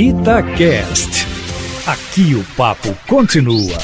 Itacast. Aqui o papo continua.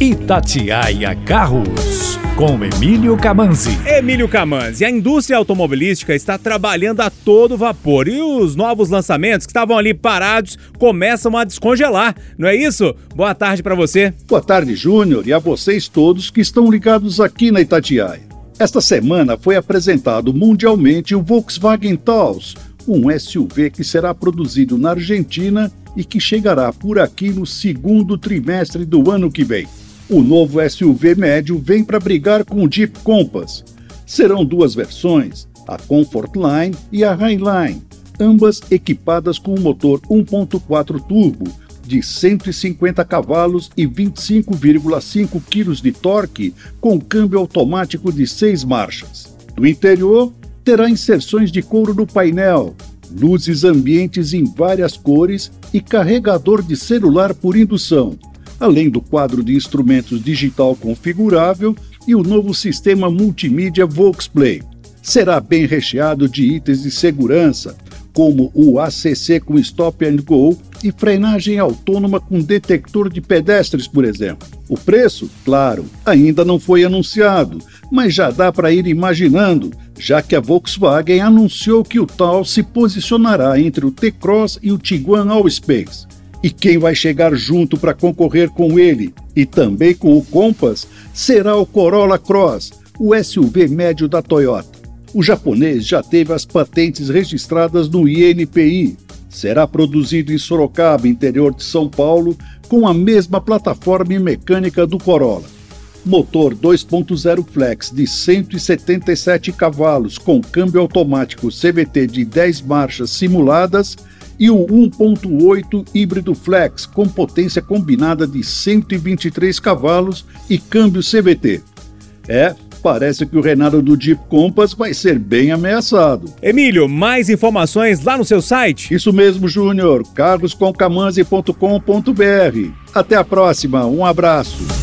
Itatiaia Carros, com Emílio Camanzi. Emílio Camanzi, a indústria automobilística está trabalhando a todo vapor e os novos lançamentos que estavam ali parados começam a descongelar, não é isso? Boa tarde para você. Boa tarde, Júnior, e a vocês todos que estão ligados aqui na Itatiaia. Esta semana foi apresentado mundialmente o Volkswagen Taos, um SUV que será produzido na Argentina e que chegará por aqui no segundo trimestre do ano que vem. O novo SUV médio vem para brigar com o Jeep Compass. Serão duas versões, a Comfort Line e a Highline, ambas equipadas com um motor 1.4 turbo de 150 cavalos e 25,5 kg de torque com câmbio automático de seis marchas. No interior, terá inserções de couro no painel, luzes ambientes em várias cores e carregador de celular por indução, além do quadro de instrumentos digital configurável e o novo sistema multimídia Volksplay. Será bem recheado de itens de segurança, como o ACC com Stop and Go e frenagem autônoma com detector de pedestres, por exemplo. O preço, claro, ainda não foi anunciado, mas já dá para ir imaginando, já que a Volkswagen anunciou que o Tal se posicionará entre o T-Cross e o Tiguan Allspace. E quem vai chegar junto para concorrer com ele e também com o Compass será o Corolla Cross, o SUV médio da Toyota. O japonês já teve as patentes registradas no INPI. Será produzido em Sorocaba, interior de São Paulo, com a mesma plataforma e mecânica do Corolla. Motor 2.0 flex de 177 cavalos com câmbio automático CVT de 10 marchas simuladas e o 1.8 híbrido flex com potência combinada de 123 cavalos e câmbio CVT. É, parece que o Renato do Jeep Compass vai ser bem ameaçado. Emílio, mais informações lá no seu site? Isso mesmo, Júnior, cargoscomcamanzi.com.br. Até a próxima, um abraço.